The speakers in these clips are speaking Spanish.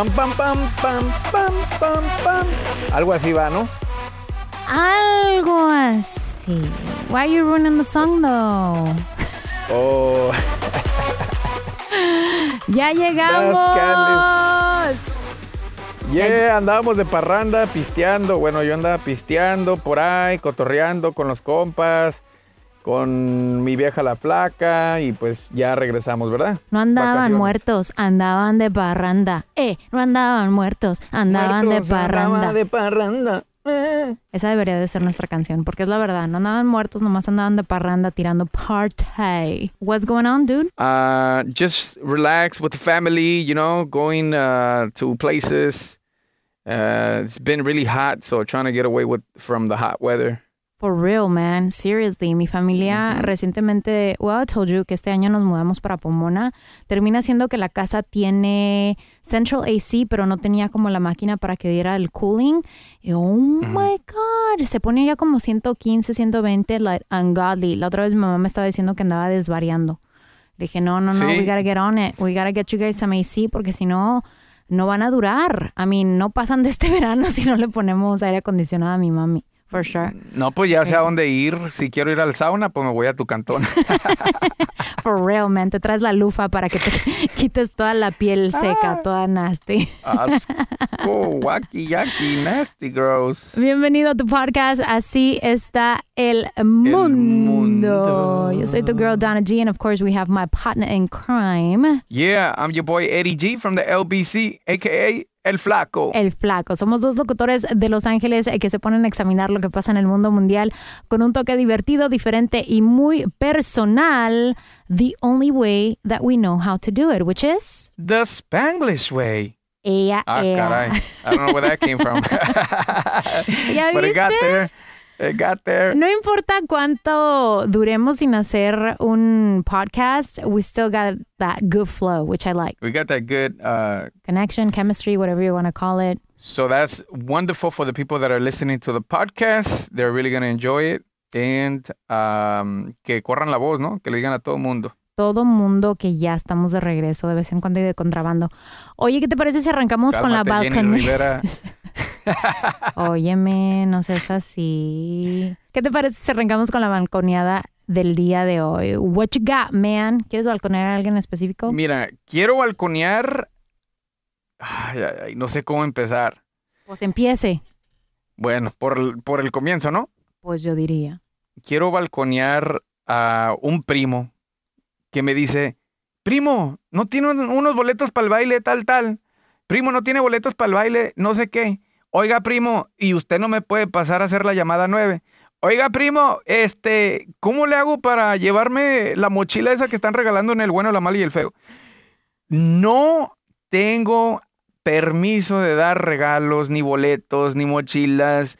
Pam, pam, pam, pam, pam, pam, pam. Algo así va, ¿no? Algo así. Why are you ruining the song though? Oh, Ya llegamos. yeah, andábamos de parranda, pisteando. Bueno, yo andaba pisteando por ahí, cotorreando con los compas, con mi vieja la flaca y pues ya regresamos, ¿verdad? No andaban Vacaciones. muertos, andaban de parranda. Eh, no andaban muertos, andaban Muertos, de parranda. de parranda. Eh. Esa debería de ser nuestra canción, porque es la verdad. No andaban muertos, nomás andaban de parranda tirando party. What's going on, dude? Uh, just relax with the family, you know, going uh, to places. Uh, it's been really hot, so trying to get away with from the hot weather. For real, man. Seriously. Mi familia recientemente, well, I told you que este año nos mudamos para Pomona. Termina siendo que la casa tiene central AC, pero no tenía como la máquina para que diera el cooling. Y oh my God, se pone ya como 115, 120, like ungodly. La otra vez mi mamá me estaba diciendo que andaba desvariando. Le dije, no, no, no, Sí. we gotta get on it. We gotta get you guys some AC porque si no, no van a durar. I mean, no pasan de este verano si no le ponemos aire acondicionado a mi mami. For sure. No, pues ya sé a dónde ir. Si quiero ir al sauna, pues me voy a tu cantón. For real, man. Te traes la lufa para que te quites toda la piel seca, toda nasty. Asco, wacky, yucky, nasty, gross. Bienvenido a tu podcast. Así está el mundo. Yo soy tu girl Donna G, and of course we have my partner in crime, Yeah, I'm your boy Eddie G from the LBC, aka El Flaco. el Flaco. Somos dos locutores de Los Ángeles eh, que se ponen a examinar lo que pasa en el mundo mundial con un toque divertido, diferente y muy personal. The only way that we know how to do it, which is The Spanglish way. ella, Ah, caray. I don't know where that came from. ¿Ya But it got viste? there. Got there. No importa cuánto duremos sin hacer un podcast, we still got that good flow, which I like. We got that good. Uh, Connection, chemistry, whatever you want to call it. so that's wonderful for the people that are listening to the podcast. They're really going to enjoy it. And um, que corran la voz, ¿no? Que le digan a todo mundo. Todo mundo que ya estamos de regreso de vez en cuando y de contrabando. Oye, ¿qué te parece si arrancamos con la Cálmate, balcony? Óyeme, no seas así. ¿Qué te parece si arrancamos con la balconeada del día de hoy? What you got, man? ¿Quieres balconear a alguien específico? Mira, quiero balconear Ay, ay, ay, no sé cómo empezar. Pues empiece. Bueno, por el, por el comienzo, ¿no? Pues yo diría. Quiero balconear a un primo que me dice, primo, no tiene un- unos boletos para el baile tal, tal. Primo, no tiene boletos para el baile, no sé qué. Oiga, primo, y usted no me puede pasar a hacer la llamada nueve. Oiga, primo, este, ¿cómo le hago para llevarme la mochila esa que están regalando en el bueno, la mala y el feo? No tengo permiso de dar regalos, ni boletos, ni mochilas,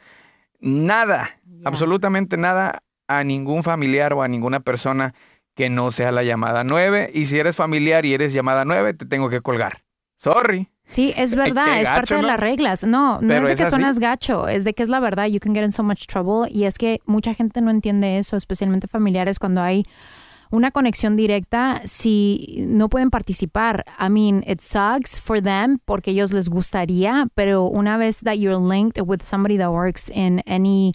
nada, absolutamente nada a ningún familiar o a ninguna persona que no sea la llamada 9. Y si eres familiar y eres llamada 9, te tengo que colgar. Sorry. Sí, es verdad, es parte gacho, de ¿no? las reglas. No, no Pero es de que suenas gacho, es de que es la verdad. You can get in so much trouble. Y es que mucha gente no entiende eso, especialmente familiares, cuando hay una conexión directa, si no pueden participar. I mean, it sucks for them porque ellos les gustaría, pero una vez that you're linked with somebody that works in any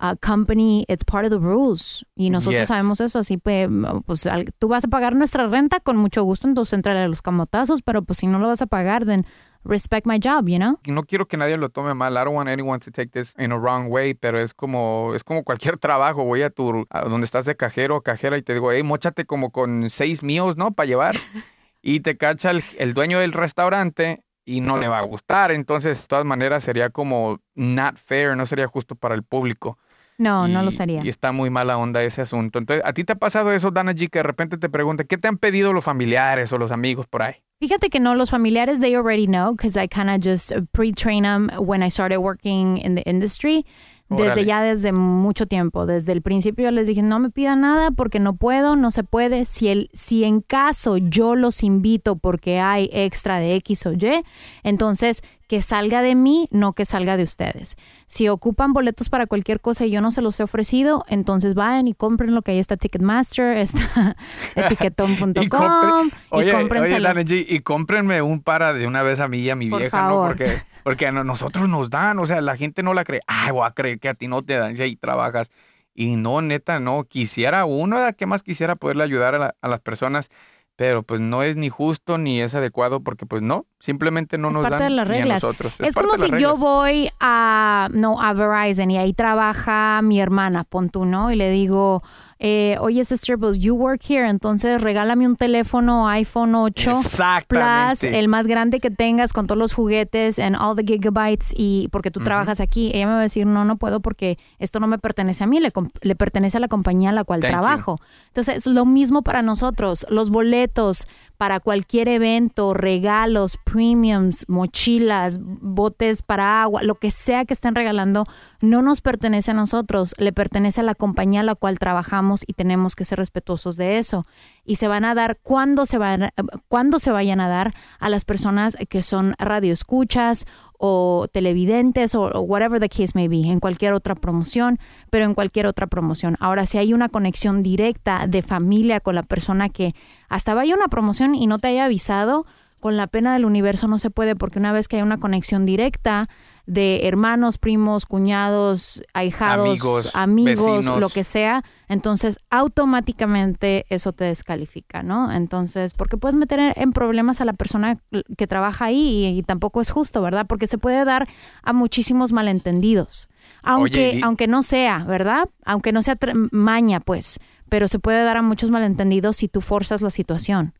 uh, company, it's part of the rules. Y nosotros Yes. sabemos eso, así pues, pues al- tú vas a pagar nuestra renta con mucho gusto, entonces entrale a los camotazos, pero pues si no lo vas a pagar, then respect my job, you know? no quiero que nadie lo tome mal. I don't want anyone to take this in a wrong way, pero es como es como cualquier trabajo. Voy a tu a donde estás de cajero o cajera y te digo, hey, mochate como con seis míos, ¿no? Para llevar. Y te cacha el, el dueño del restaurante y no le va a gustar. Entonces, de todas maneras, sería como not fair, no sería justo para el público. No, no lo sería. Y está muy mala onda ese asunto. Entonces, ¿a ti te ha pasado eso, Dana G, que de repente te preguntan, ¿qué te han pedido los familiares o los amigos por ahí? Fíjate que no, los familiares, they already know because I kind of just pre-train them when I started working in the industry. Desde ya desde mucho tiempo, desde el principio yo les dije, no me pidan nada porque no puedo, no se puede. Si, el, si en caso yo los invito porque hay extra de X o Y, entonces que salga de mí, no que salga de ustedes. Si ocupan boletos para cualquier cosa y yo no se los he ofrecido, entonces vayan y compren lo que ahí está Ticketmaster, está etiquetón.com Y compre- y Oye, cómprense oye, los- Dana G, y cómprenme un para de una vez a mí y a mi Por vieja, favor. ¿no? Porque, porque a nosotros nos dan, o sea, la gente no la cree. Ay, voy a creer que a ti no te dan si ahí trabajas. Y no, neta, no. Quisiera uno. ¿qué más quisiera poderle ayudar a, la- a las personas? Pero pues no es ni justo ni es adecuado porque pues no, simplemente no Es nos parte dan de las ni a reglas. nosotros. Es, como si yo reglas. voy a, no, a Verizon y ahí trabaja mi hermana, pon tú, ¿no? Y le digo, eh, oye, sister, pues you work here, entonces regálame un teléfono iPhone 8 Plus, el más grande que tengas con todos los juguetes and all the gigabytes y porque tú trabajas aquí. Ella me va a decir, no, no puedo porque esto no me pertenece a mí, le, le pertenece a la compañía a la cual Thank you. trabajo. Entonces, es lo mismo para nosotros. Los boletos para cualquier evento, regalos, premiums, mochilas, botes para agua, lo que sea que estén regalando, no nos pertenece a nosotros, le pertenece a la compañía a la cual trabajamos y tenemos que ser respetuosos de eso. Y se van a dar cuando se, van, cuando se vayan a dar a las personas que son radioescuchas o televidentes o, o whatever the case may be, en cualquier otra promoción, pero en cualquier otra promoción. Ahora, si hay una conexión directa de familia con la persona que hasta vaya una promoción y no te haya avisado, con la pena del universo no se puede porque una vez que hay una conexión directa de hermanos, primos, cuñados, ahijados, Amigos, amigos, vecinos. lo que sea, entonces automáticamente eso te descalifica, ¿no? Entonces, porque puedes meter en- problemas a la persona que trabaja ahí y, y tampoco es justo, ¿verdad? Porque se puede dar a muchísimos malentendidos. Aunque, Oye, y- aunque no sea, ¿verdad? Aunque no sea maña, pues, pero se puede dar a muchos malentendidos si tú forzas la situación.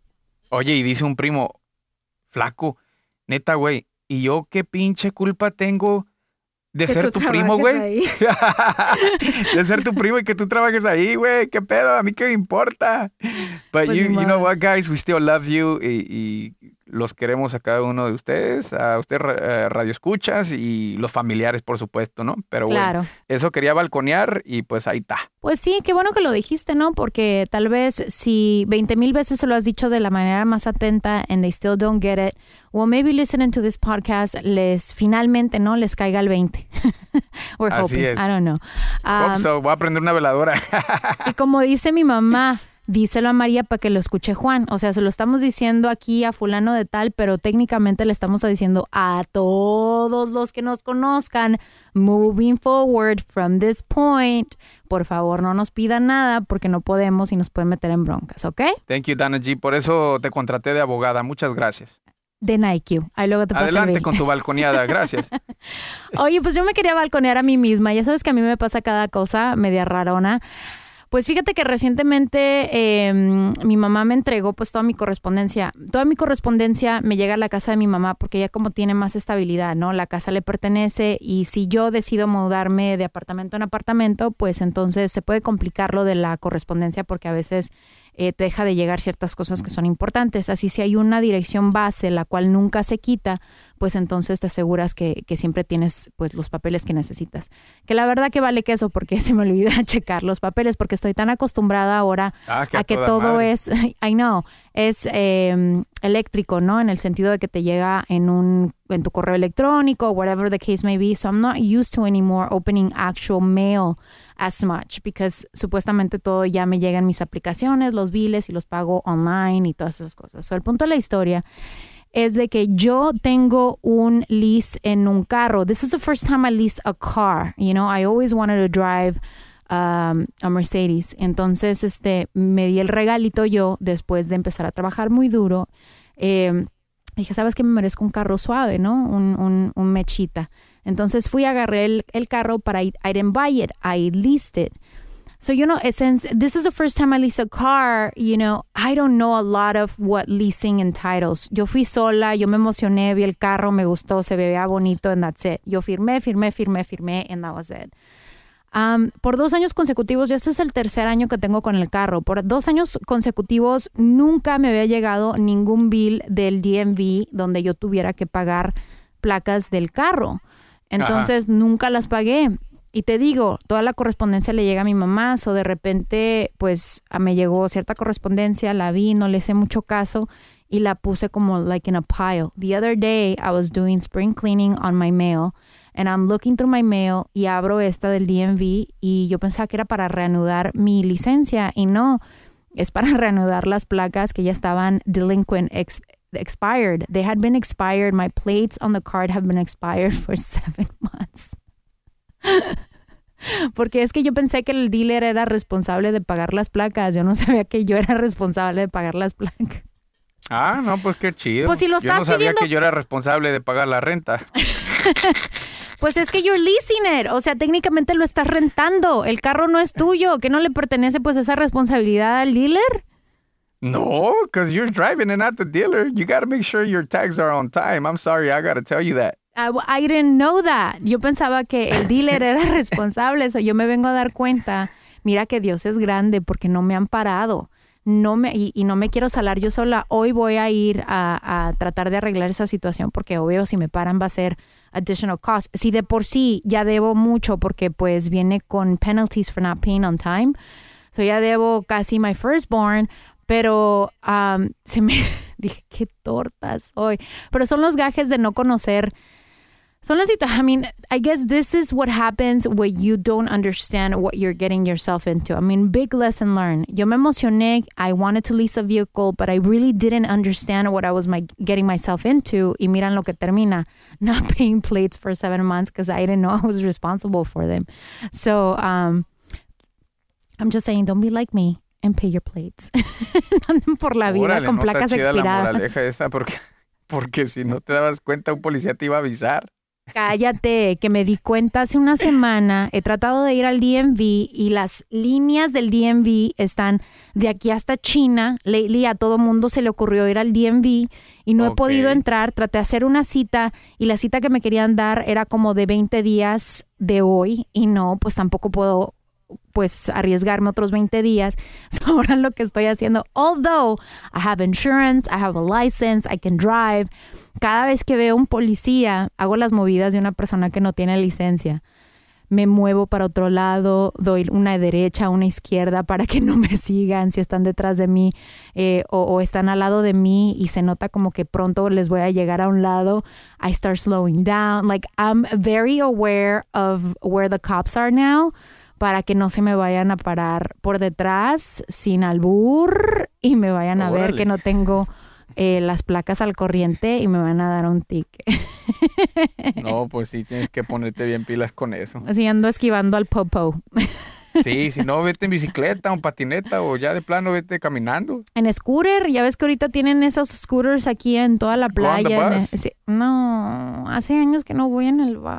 Oye, y dice un primo, flaco, neta, güey, ¿y yo qué pinche culpa tengo de Que ser tu primo, güey? de ser tu primo y que tú trabajes ahí, güey, ¿qué pedo? ¿A mí qué me importa? But Pues you, you know what, guys, we still love you y, y los queremos a cada uno de ustedes, a ustedes ra- eh, radio escuchas y los familiares, por supuesto, ¿no? Pero bueno, eso quería balconear y pues ahí está. Pues sí, qué bueno que lo dijiste, ¿no? Porque tal vez si 20 mil veces se lo has dicho de la manera más atenta and they still don't get it, well, maybe listening to this podcast les finalmente, ¿no? Les caiga el 20. We're Así hoping. es. I don't know. Oh, Um, so, voy a prender una veladora. y como dice mi mamá, díselo a María para que lo escuche Juan. O sea, se lo estamos diciendo aquí a fulano de tal, pero técnicamente le estamos diciendo a todos los que nos conozcan, moving forward from this point, por favor no nos pidan nada porque no podemos y nos pueden meter en broncas, ¿ok? Thank you, Dana G. Por eso te contraté de abogada. Muchas gracias. de Nike. Ahí luego te Adelante con tu balconeada, gracias. Oye, pues yo me quería balconear a mí misma. Ya sabes que a mí me pasa cada cosa media rarona. Pues fíjate que recientemente eh, mi mamá me entregó pues toda mi correspondencia. Toda mi correspondencia me llega a la casa de mi mamá porque ella como tiene más estabilidad, ¿no? La casa le pertenece y si yo decido mudarme de apartamento en apartamento, pues entonces se puede complicar lo de la correspondencia porque a veces eh, te deja de llegar ciertas cosas que son importantes. Así si hay una dirección base, la cual nunca se quita, pues entonces te aseguras que, que siempre tienes pues los papeles que necesitas. Que la verdad que vale que eso porque se me olvida checar los papeles porque estoy tan acostumbrada ahora Ah, que a que todo madre. es, I know, es eh, eléctrico, ¿no? En el sentido de que te llega en un en tu correo electrónico, whatever the case may be. So I'm not used to anymore opening actual mail as much because supuestamente todo ya me llega en mis aplicaciones, los biles y los pago online y todas esas cosas. So el punto de la historia es de que yo tengo un lease en un carro. This is the first time I lease a car. You know, I always wanted to drive um, a Mercedes. Entonces, este, me di el regalito yo después de empezar a trabajar muy duro. Eh, dije, ¿sabes que Me merezco un carro suave, ¿no? Un, un, un mechita. Entonces fui, agarré el, el carro para I, I didn't buy it, I leased it. So, you know, since this is the first time I lease a car, you know, I don't know a lot of what leasing entitles. Yo fui sola, yo me emocioné, vi el carro, me gustó, se veía bonito, and that's it. Yo firmé, firmé, firmé, firmé, and that was it. Um, por dos años consecutivos, ya este es el tercer año que tengo con el carro, por dos años consecutivos nunca me había llegado ningún bill del DMV donde yo tuviera que pagar placas del carro. Entonces nunca las pagué. Y te digo, toda la correspondencia le llega a mi mamá, o de repente, pues a- me llegó cierta correspondencia, la vi, no le hice mucho caso y la puse como like in a pile. The other day I was doing spring cleaning on my mail and I'm looking through my mail y abro esta del DMV y yo pensaba que era para reanudar mi licencia y no, es para reanudar las placas que ya estaban delinquent expired. They had been expired. My plates on the card have been expired for seven months. Porque es que yo pensé que el dealer era responsable de pagar las placas. Yo no sabía que yo era responsable de pagar las placas. Ah, no, pues qué chido. Pues si lo yo no estás sabía pidiendo- que yo era responsable de pagar la renta. Pues es que you're leasing it. O sea, técnicamente lo estás rentando. El carro no es tuyo. Que no le pertenece pues esa responsabilidad al dealer. No, because you're driving and not the dealer. You got to make sure your tags are on time. I'm sorry, I got to tell you that. I, I didn't know that. Yo pensaba que el dealer era responsable. Eso yo me vengo a dar cuenta. Mira que Dios es grande porque no me han parado. No me, y, y no me quiero salar yo sola. Hoy voy a ir a, a tratar de arreglar esa situación porque obvio si me paran va a ser additional cost. Si de por sí ya debo mucho porque pues viene con penalties for not paying on time. So ya debo casi my firstborn, pero um, se me dije qué torta soy. Pero son los gajes de no conocer. Son las. I mean, I guess this is what happens when you don't understand what you're getting yourself into. I mean, big lesson learned. Yo me emocioné. I wanted to lease a vehicle, but I really didn't understand what I was my, getting myself into. Y miran lo que termina. Not paying plates for seven months because I didn't know I was responsible for them. So, um, I'm just saying, don't be like me and pay your plates. Anden por la vida Órale, con no está placas chida la expiradas. moraleja esa porque, porque si no te dabas cuenta, un policía te iba a avisar. Cállate, que me di cuenta hace una semana. He tratado de ir al DMV y las líneas del DMV están de aquí hasta China. Lately a todo mundo se le ocurrió ir al DMV y no he Ok. podido entrar. Traté de hacer una cita y la cita que me querían dar era como de 20 días de hoy y no, pues tampoco puedo pues arriesgarme otros 20 días. So, ahora lo que estoy haciendo, although I have insurance, I have a license, I can drive, cada vez que veo un policía, hago las movidas de una persona que no tiene licencia. Me muevo para otro lado, doy una derecha, una izquierda para que no me sigan si están detrás de mí eh, o están al lado de mí y se nota como que pronto les voy a llegar a un lado. I start slowing down. Like I'm very aware of where the cops are now para que no se me vayan a parar por detrás sin albur y me vayan a ver que no tengo eh, las placas al corriente y me van a dar un ticket. No, pues sí, tienes que ponerte bien pilas con eso. Así ando esquivando al popo. Sí, si no, vete en bicicleta o patineta o ya de plano vete caminando. En scooter, ya ves que ahorita tienen esos scooters aquí en toda la playa. en- bus. sí, no, hace años que no voy en el bus.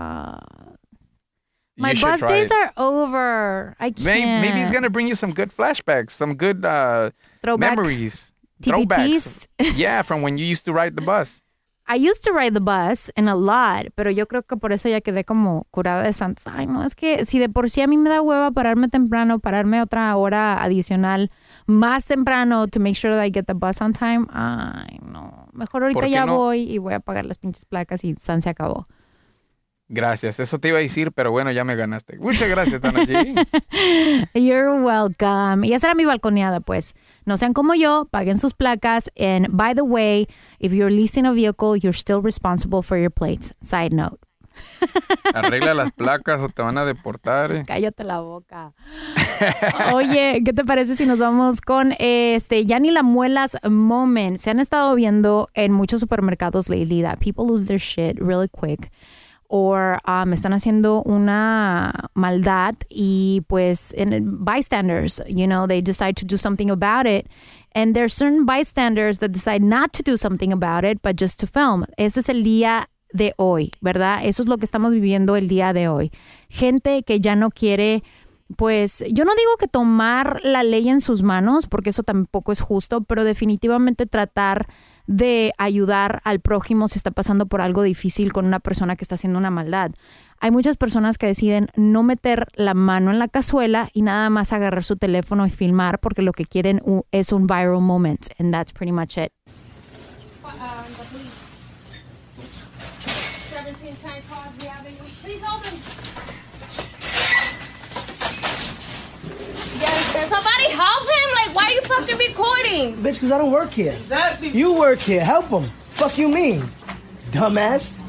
My bus days it. are over. I can't. Maybe, maybe he's gonna bring you some good flashbacks, some good uh, Throwback memories, TPTs. throwbacks. yeah, from when you used to ride the bus. I used to ride the bus and a lot, pero yo creo que por eso ya quedé como curada de santos. Ay, no, es que si de por sí a mí me da hueva pararme temprano, pararme otra hora adicional más temprano to make sure that I get the bus on time, ay, no. Mejor ahorita ¿Por qué ya no? voy y voy a pagar las pinches placas y san se acabó. Gracias, eso te iba a decir, pero bueno, ya me ganaste. Muchas gracias, Tana G. You're welcome. Y esa era mi balconeada, pues. No sean como yo, paguen sus placas. And by the way, if you're leasing a vehicle, you're still responsible for your plates. Side note. Arregla las placas o te van a deportar. eh. Cállate la boca. Oye, ¿qué te parece si nos vamos con este ya ni la muelas moment? Se han estado viendo en muchos supermercados lately that people lose their shit really quick. Or um, están haciendo una maldad y pues bystanders, you know, they decide to do something about it. And there are certain bystanders that decide not to do something about it, but just to film. Ese es el día de hoy, ¿verdad? Eso es lo que estamos viviendo el día de hoy. Gente que ya no quiere, pues yo no digo que tomar la ley en sus manos, porque eso tampoco es justo, pero definitivamente tratar de ayudar al prójimo si está pasando por algo difícil con una persona que está haciendo una maldad. Hay muchas personas que deciden no meter la mano en la cazuela y nada más agarrar su teléfono y filmar porque lo que quieren es un viral moment and that's pretty much it. 17 St. Crosby Avenue. Please open. Yes, can somebody help him? Like, why are you fucking recording? Bitch, because I don't work here. Exactly. You work here. Help him. Fuck you mean? Dumbass.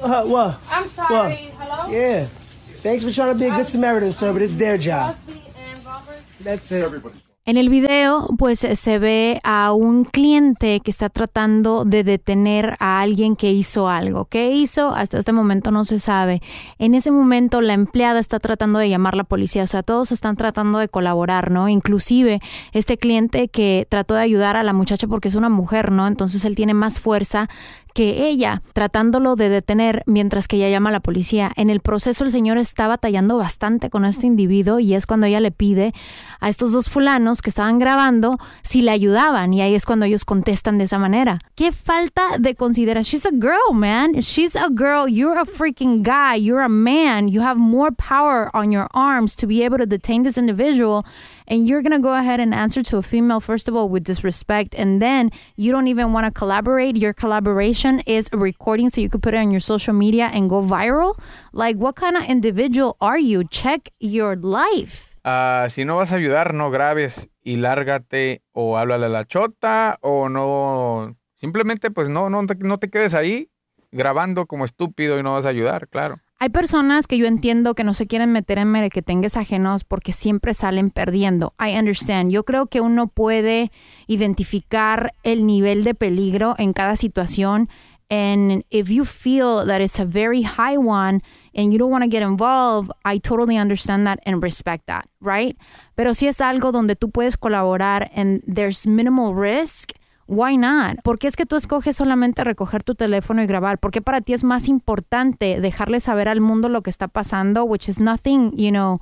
Uh, what? I'm sorry. Hello? Yeah. Thanks for trying to be a good Samaritan, sir, but it's their job. Crosby and Robert. That's it. En el video, pues se ve a un cliente que está tratando de detener a alguien que hizo algo. ¿Qué hizo? Hasta este momento no se sabe. En ese momento, la empleada está tratando de llamar a la policía. O sea, todos están tratando de colaborar, ¿no? Inclusive este cliente que trató de ayudar a la muchacha porque es una mujer, ¿no? Entonces él tiene más fuerza que ella, tratándolo de detener mientras que ella llama a la policía. En el proceso el señor está batallando bastante con este individuo y es cuando ella le pide a estos dos fulanos que estaban grabando si le ayudaban y ahí es cuando ellos contestan de esa manera. Qué falta de consideración. She's a girl, man. She's a girl. You're a freaking guy. You're a man. You have more power on your arms to be able to detain this individual and you're going to go ahead and answer to a female first of all with disrespect and then you don't even want to collaborate. Your collaboration is a recording so you could put it on your social media and go viral. Like what kind of individual are you? Check your life. Ah, si no vas a ayudar, no grabes y lárgate o háblale a la chota o no. Simplemente, pues no, no, no te quedes ahí grabando como estúpido y no vas a ayudar, claro. Hay personas que yo entiendo que no se quieren meter en merequetengues ajenos porque siempre salen perdiendo. I understand. Yo creo que uno puede identificar el nivel de peligro en cada situación. And if you feel that it's a very high one and you don't want to get involved, I totally understand that and respect that, right? Pero si es algo donde tú puedes colaborar and there's minimal risk, Why not? ¿Por qué es que tú escoges solamente recoger tu teléfono y grabar? ¿Por qué para ti es más importante dejarle saber al mundo lo que está pasando, which is nothing, you know,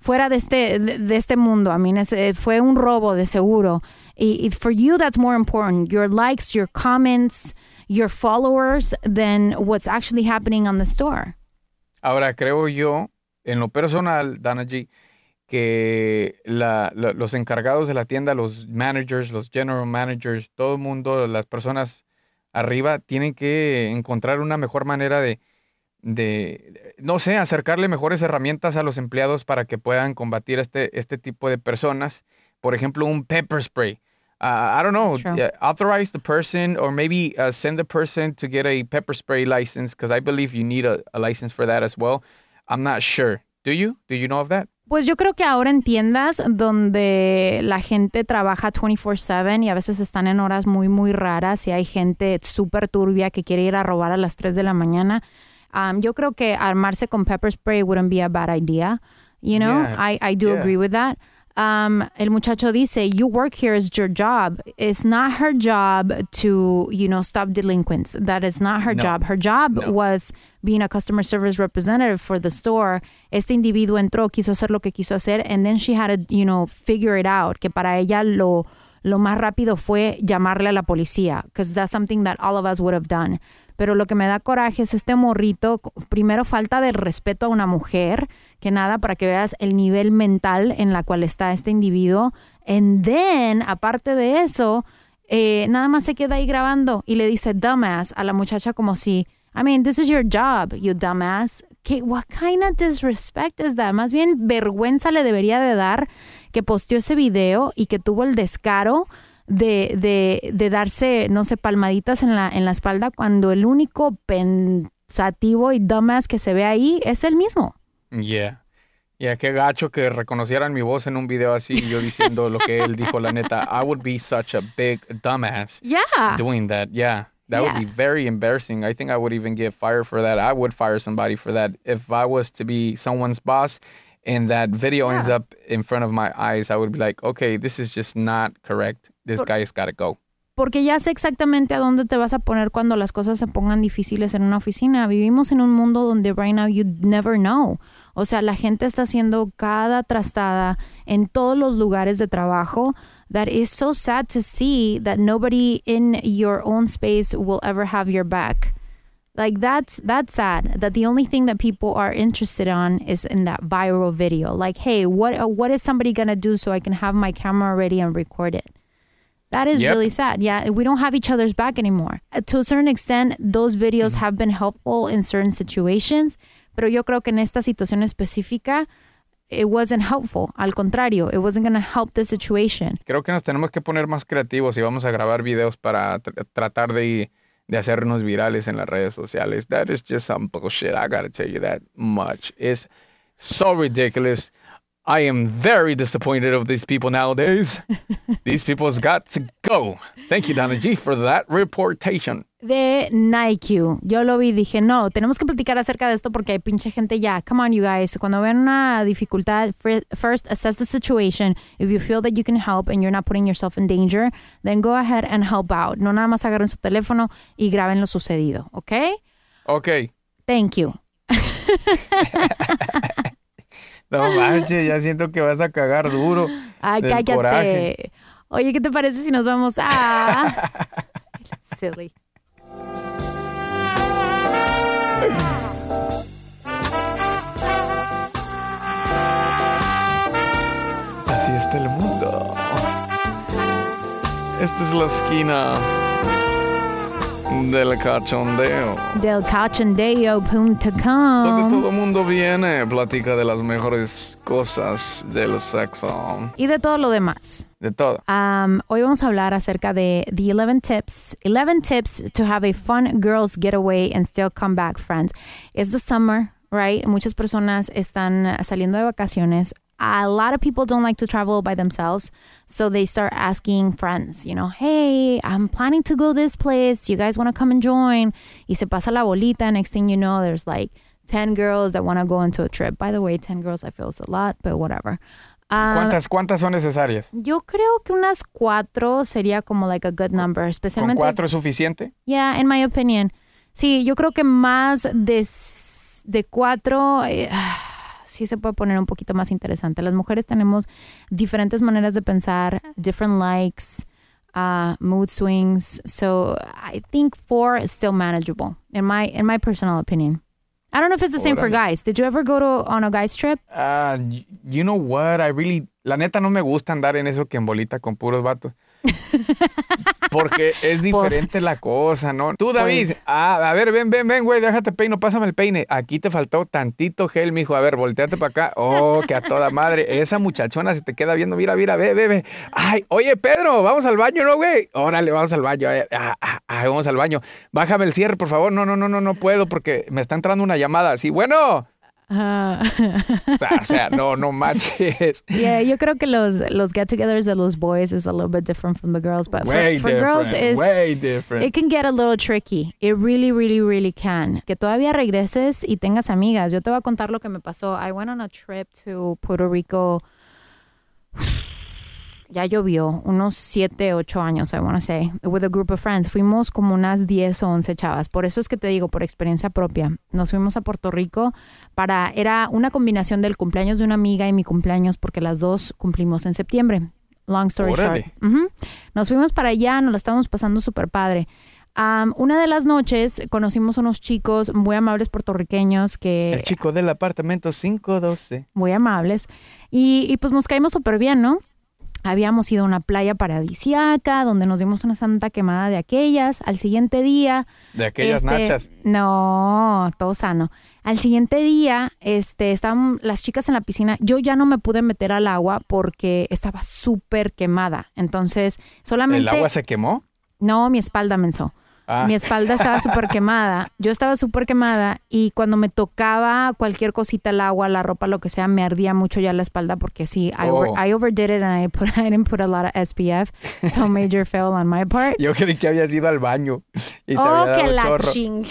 fuera de este, de, de este mundo? I mean, eh, fue un robo de seguro. Y, y for you, that's more important. Your likes, your comments, your followers, than what's actually happening on the store. Ahora, creo yo, en lo personal, Dana G, que la- la- los encargados de la tienda, los managers, los general managers, todo el mundo, las personas arriba, tienen que encontrar una mejor manera de, de, no sé, acercarle mejores herramientas a los empleados para que puedan combatir este, este tipo de personas. Por ejemplo, un pepper spray. Uh, I don't know, authorize the person or maybe uh, send the person to get a pepper spray license because I believe you need a, a license for that as well. I'm not sure. Do you? Do you know of that? Pues yo creo que ahora en tiendas donde la gente trabaja 24/7 y a veces están en horas muy, muy raras y hay gente súper turbia que quiere ir a robar a las 3 de la mañana, um, yo creo que armarse con pepper spray wouldn't be a bad idea. You know, Yeah, I, I do yeah. agree with that. Um, el muchacho dice, you work here is your job. It's not her job to, you know, stop delinquents. That is not her No. job. Her job was being a customer service representative for the store. Este individuo entró, quiso hacer lo que quiso hacer, and then she had to, you know, figure it out. Que para ella lo, lo más rápido fue llamarle a la policía, because that's something that all of us would have done. Pero lo que me da coraje es este morrito, primero falta de respeto a una mujer, que nada, para que veas el nivel mental en la cual está este individuo. And then, aparte de eso, eh, nada más se queda ahí grabando y le dice dumbass a la muchacha como si, I mean, this is your job, you dumbass. ¿Qué, what kind of disrespect is that? Más bien vergüenza le debería de dar que posteó ese video y que tuvo el descaro de, de, de darse, no sé, palmaditas en la, en la espalda cuando el único pensativo y dumbass que se ve ahí es el mismo. Yeah. Yeah, qué gacho que reconocieran mi voz en un video así yo diciendo lo que él dijo, la neta. I would be such a big dumbass Yeah. doing that. Yeah. That would be very embarrassing. I think I would even get fired for that. I would fire somebody for that. If I was to be someone's boss and that video ends up in front of my eyes, I would be like, okay, this is just not correct. This Por- guy's got to go. Porque ya sé exactamente a dónde te vas a poner cuando las cosas se pongan difíciles en una oficina. Vivimos en un mundo donde right now you never know. O sea, la gente está haciendo cada trastada en todos los lugares de trabajo. That is so sad to see that nobody in your own space will ever have your back. Like that's that's sad. That the only thing that people are interested on is in that viral video. Like, hey, what what is somebody gonna do so I can have my camera ready and record it? That is Yep. really sad. Yeah, we don't have each other's back anymore. Uh, To a certain extent, those videos have been helpful in certain situations, pero yo creo que en esta situación específica, it wasn't helpful. Al contrario, it wasn't going to help the situation. Creo que nos tenemos que poner más creativos y vamos a grabar videos para tr- tratar de, de hacernos virales en las redes sociales. That is just some bullshit. I gotta tell you that much. It's so ridiculous. I am very disappointed of these people nowadays. these people's got to go. Thank you, Donna G, for that reportation. De Nike. Yo lo vi y dije, no, tenemos que platicar acerca de esto porque hay pinche gente ya. Come on, you guys. Cuando vean una dificultad, fir- first assess the situation. If you feel that you can help and you're not putting yourself in danger, then go ahead and help out. No nada más agarren su teléfono y graben lo sucedido, ¿ok? Ok. Thank you. No manches, ya siento que vas a cagar duro. Ay, cállate. coraje. Oye, ¿qué te parece si nos vamos a... Silly. Esta es la esquina del cachondeo. Del Donde cachondeo.com. todo el mundo viene, platica de las mejores cosas del sexo. Y de todo lo demás. De todo. Um, hoy vamos a hablar acerca de the 11 tips, 11 tips to have a fun girls getaway and still come back, friends. It's the summer, right? Muchas personas están saliendo de vacaciones. A lot of people don't like to travel by themselves, so they start asking friends, you know, hey, I'm planning to go this place. Do you guys want to come and join? Y se pasa la bolita. Next thing you know, there's like 10 girls that want to go into a trip. By the way, 10 girls, I feel is a lot, but whatever. Um, ¿Cuántas, ¿Cuántas son necesarias? yo creo que unas cuatro sería como like a good number, ¿Con especialmente. cuatro es suficiente? Yeah, in my opinion. Sí, yo creo que más de, de cuatro eh, sí se puede poner un poquito más interesante. Las mujeres tenemos diferentes maneras de pensar, different likes, uh, mood swings. So I think four is still manageable in my in my personal opinion. I don't know if it's the same for guys. Did you ever go to on a guys trip? Y- you know what? I really, la neta no me gusta andar en eso que en bolita con puros vatos. Porque es diferente la cosa, ¿no? Tú, David, Pues- ah, a ver, ven, ven, ven, güey, déjate peino, pásame el peine. Aquí te faltó tantito gel, mijo. A ver, volteate para acá. Oh, que a toda madre. Esa muchachona se te queda viendo. Mira, mira, ve, ve, ve. Ay, oye, Pedro, vamos al baño, ¿no, güey? Órale, vamos al baño. Ay, vamos al baño. Bájame el cierre, por favor. No, no, no, no, no puedo porque me está entrando una llamada. Sí, bueno. Ah. o sea, no, no manches. Yeah, yo creo que los, los get-togethers de los boys is a little bit different from the girls, but Way for, for girls is way different. it can get a little tricky. It really, really, really can. Que todavía regreses y tengas amigas. Yo te voy a contar lo que me pasó. I went on a trip to Puerto Rico. Ya llovió, unos 7, 8 años, I want to say, with a group of friends. Fuimos como unas 10 o 11 chavas. Por eso es que te digo, por experiencia propia. Nos fuimos a Puerto Rico para, era una combinación del cumpleaños de una amiga y mi cumpleaños, porque las dos cumplimos en septiembre. Long story Órale. short. Nos fuimos para allá, nos la estábamos pasando súper padre. Am, una de las noches conocimos unos chicos muy amables puertorriqueños que El chico del apartamento 512. muy amables. Y, y pues nos caímos súper bien, ¿no? Habíamos ido a una playa paradisiaca donde nos dimos una santa quemada de aquellas. Al siguiente día. De aquellas este, nachas. No, todo sano. Al siguiente día, este, estaban las chicas en la piscina. Yo ya no me pude meter al agua porque estaba súper quemada. Entonces, solamente. ¿El agua se quemó? No, mi espalda menso. Ah. Mi espalda estaba súper quemada. Yo estaba súper quemada y cuando me tocaba cualquier cosita, el agua, la ropa, lo que sea, me ardía mucho ya la espalda porque sí, I, over- Oh. I overdid it and I, put, I didn't put a lot of SPF. So major fail on my part. Yo creí que habías ido al baño. Y te Oh, había que la ching.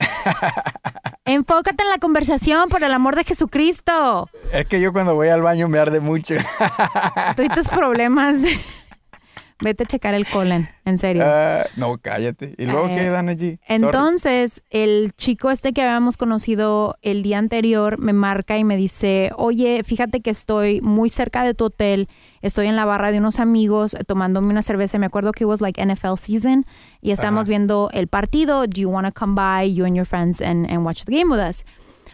Enfócate en la conversación, por el amor de Jesucristo. Es que yo cuando voy al baño me arde mucho. Tú y tus problemas. Vete a checar el colen, en serio. Ah, no, cállate. ¿Y luego Eh, qué dan allí? Sorry. Entonces, el chico este que habíamos conocido el día anterior me marca y me dice, oye, fíjate que estoy muy cerca de tu hotel, estoy en la barra de unos amigos eh, tomándome una cerveza, me acuerdo que it was like NFL season, y estamos viendo el partido, do you want to come by, you and your friends, and, and watch the game with us?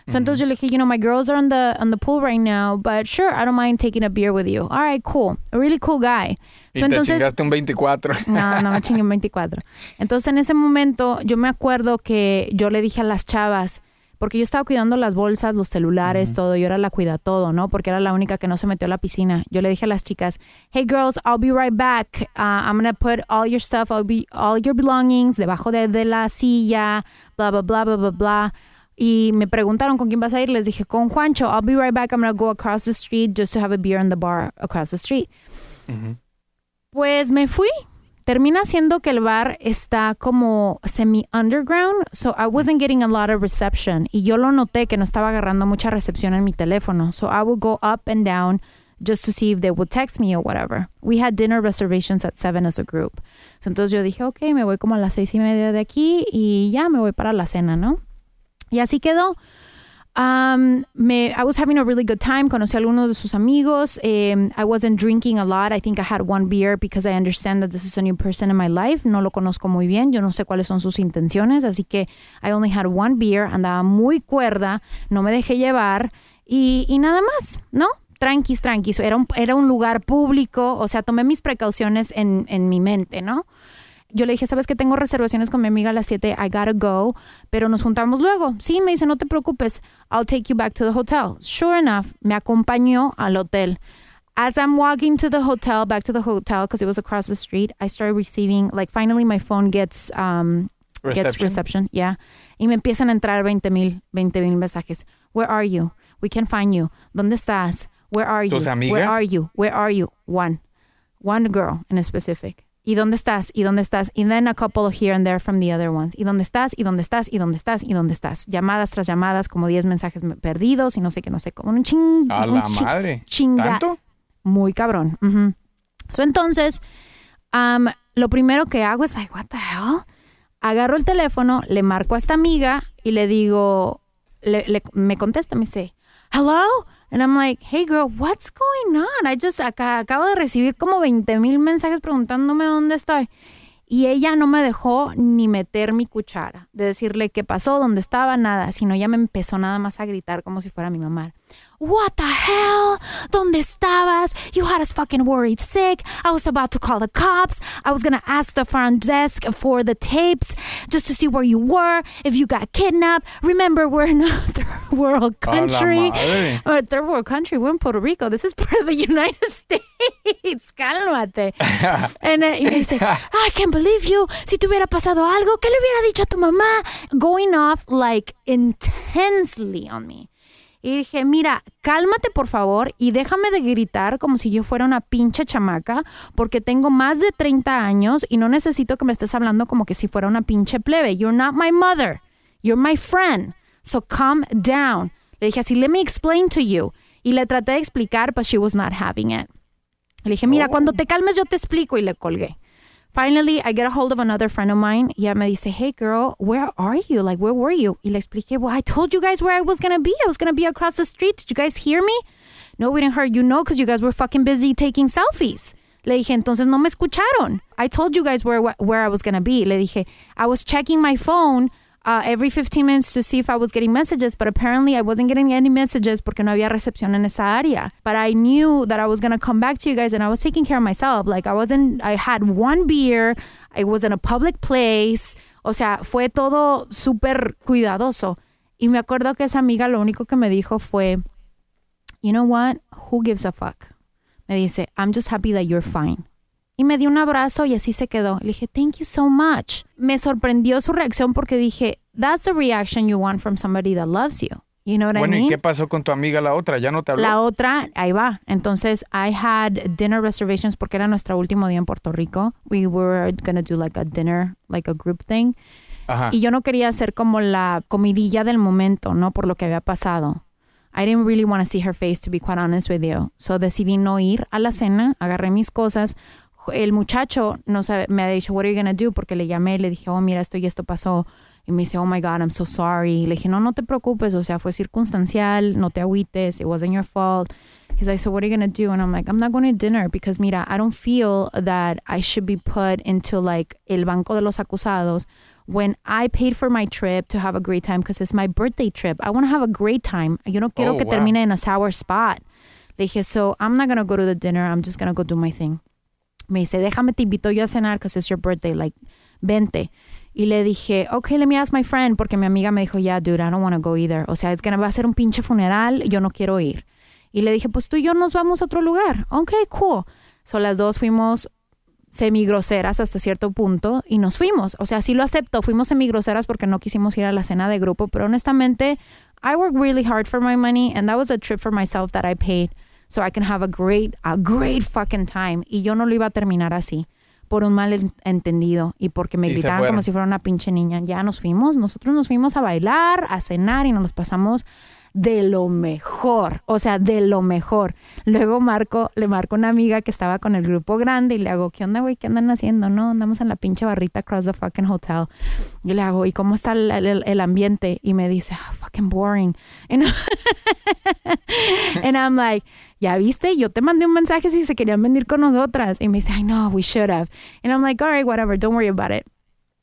So entonces yo le dije, you know, my girls are on the on the pool right now, but sure, I don't mind taking a beer with you. All right, cool. A really cool guy. Y So te entonces chingaste un 24. no, no me chingué en 24. Entonces, en ese momento, yo me acuerdo que yo le dije a las chavas, porque yo estaba cuidando las bolsas, los celulares, todo, yo era la cuida todo, ¿no? Porque era la única que no se metió a la piscina. Yo le dije a las chicas, hey girls, I'll be right back. Uh, I'm gonna put all your stuff, I'll be, all your belongings debajo de, de la silla, bla, bla, bla, bla, bla, bla. Y me preguntaron con quién vas a ir. Les dije, con Juancho. I'll be right back. I'm gonna go across the street just to have a beer in the bar across the street. Pues me fui. Termina siendo que el bar está como semi-underground, so I wasn't getting a lot of reception. Y yo lo noté que no estaba agarrando mucha recepción en mi teléfono. So I would go up and down just to see if they would text me or whatever. We had dinner reservations at seven as a group. So entonces yo dije, ok, me voy como a las seis y media de aquí y ya me voy para la cena, ¿no? Y así quedó. Um, I was having a really good time. Conocí a algunos de sus amigos. Um, I wasn't drinking a lot. I think I had one beer because I understand that this is a new person in my life. No lo conozco muy bien. Yo no sé cuáles son sus intenciones. Así que I only had one beer. Andaba muy cuerda. No me dejé llevar. Y, y nada más, ¿no? Tranquis, tranquis. Era un, era un lugar público. O sea, tomé mis precauciones en, en mi mente, ¿no? Yo le dije, ¿sabes que tengo reservaciones con mi amiga a las 7? I gotta go, pero nos juntamos luego. Sí, me dice, no te preocupes, I'll take you back to the hotel. Sure enough, me acompañó al hotel. As I'm walking to the hotel, back to the hotel, because it was across the street, I started receiving, like, finally my phone gets, um, gets Reception? reception, yeah. Y me empiezan a entrar 20 mil, 20 mil mensajes. Where are you? We can find you. ¿Dónde estás? Where are you? Where are you? Where are you? One. One girl in specific. ¿Y dónde estás? ¿Y dónde estás? Y then a couple here and there from the other ones. ¿Y dónde estás? ¿Y dónde estás? ¿Y dónde estás? ¿Y dónde estás? Llamadas tras llamadas, como 10 mensajes me- perdidos y no sé qué, no sé cómo. Un ching. A un la chi- madre. Chinga. ¿Tanto? Muy cabrón. So, entonces, um, lo primero que hago es, like, what the hell? Agarro el teléfono, le marco a esta amiga y le digo, le- le- me contesta, me dice, hello? And I'm like, hey girl, what's going on? I just acabo de recibir como 20 mil mensajes preguntándome dónde estoy. Y ella no me dejó ni meter mi cuchara, de decirle qué pasó, dónde estaba, nada, sino ella me empezó nada más a gritar como si fuera mi mamá. What the hell? ¿Dónde estabas? You had us fucking worried sick. I was about to call the cops. I was gonna ask the front desk for the tapes just to see where you were, if you got kidnapped. Remember, we're in a third world country. Uh, third world country. We're in Puerto Rico. This is part of the United States. Cálmate. And, uh, y me dice, I can't believe you. Si te hubiera pasado algo, ¿qué le hubiera dicho a tu mamá? Going off like intensely on me. Y dije, mira, cálmate por favor y déjame de gritar como si yo fuera una pinche chamaca, porque tengo más de 30 años y no necesito que me estés hablando como que si fuera una pinche plebe. You're not my mother. You're my friend. So calm down. Le dije así, let me explain to you. Y le traté de explicar, but she was not having it. Le dije, mira, cuando te calmes yo te explico y le colgué. Finally, I get a hold of another friend of mine. Y ella me dice, hey girl, where are you? Like, where were you? Y le expliqué, well, I told you guys where I was going to be. I was going to be across the street. Did you guys hear me? No, we didn't hear you know because you guys were fucking busy taking selfies. Le dije, entonces no me escucharon. I told you guys where, where I was going to be. Le dije, I was checking my phone uh, every 15 minutes to see if I was getting messages, but apparently I wasn't getting any messages porque no había recepción en esa área. But I knew that I was going to come back to you guys and I was taking care of myself. Like I wasn't, I had one beer, I was in a public place. O sea, fue todo súper cuidadoso. Y me acuerdo que esa amiga lo único que me dijo fue, you know what, who gives a fuck? Me dice, I'm just happy that you're fine y me dio un abrazo y así se quedó. Le dije, thank you so much. Me sorprendió su reacción porque dije, that's the reaction you want from somebody that loves you. You know what bueno, I mean? ¿y qué pasó con tu amiga la otra? ¿Ya no te habló? La otra, ahí va. Entonces, I had dinner reservations porque era nuestro último día en Puerto Rico. We were gonna do like a dinner, like a group thing. Ajá. Y yo no quería ser como la comidilla del momento, ¿no? Por lo que había pasado. I didn't really want to see her face, to be quite honest with you. So decidí no ir a la cena, agarré mis cosas, el muchacho no sabe, me ha dicho, what are you gonna do? Porque le llamé, le dije, oh, mira, esto y esto pasó. Y me dice, oh my God, I'm so sorry. Le dije, no, no te preocupes, o sea, fue circunstancial, no te agüites, it wasn't your fault. He's like, so what are you gonna do? And I'm like, I'm not going to dinner because, mira, I don't feel that I should be put into like el banco de los acusados when I paid for my trip to have a great time because it's my birthday trip. I want to have a great time. Yo no quiero Oh, que wow. termine en a sour spot. Le dije, so I'm not going to go to the dinner. I'm just going to go do my thing. Me dice, déjame, te invito yo a cenar because it's your birthday. Like, vente. Y le dije, okay, let me ask my friend, porque mi amiga me dijo, yeah, dude, I don't want to go either. O sea, es que va a ser un pinche funeral, yo no quiero ir. Y le dije, pues tú y yo nos vamos a otro lugar. Okay, cool. So las dos fuimos semigroseras hasta cierto punto y nos fuimos. O sea, sí lo acepto, fuimos semigroseras porque no quisimos ir a la cena de grupo, pero honestamente, I work really hard for my money and that was a trip for myself that I paid so I can have a great, a great fucking time. Y yo no lo iba a terminar así por un mal en- entendido y porque me Y gritaban como si fuera una pinche niña. Ya nos fuimos, nosotros nos fuimos a bailar, a cenar y nos los pasamos de lo mejor, o sea, de lo mejor. Luego marco, le marco una amiga que estaba con el grupo grande y le hago, ¿qué onda, güey? ¿Qué andan haciendo? No, andamos en la pinche barrita across the fucking hotel. Y le hago, ¿y cómo está el, el- el ambiente? Y me dice, "Ah, fucking boring. And, and I'm like, ya viste, yo te mandé un mensaje si se querían venir con nosotras. Y me dice, I know, we should have. And I'm like, all right, whatever, don't worry about it.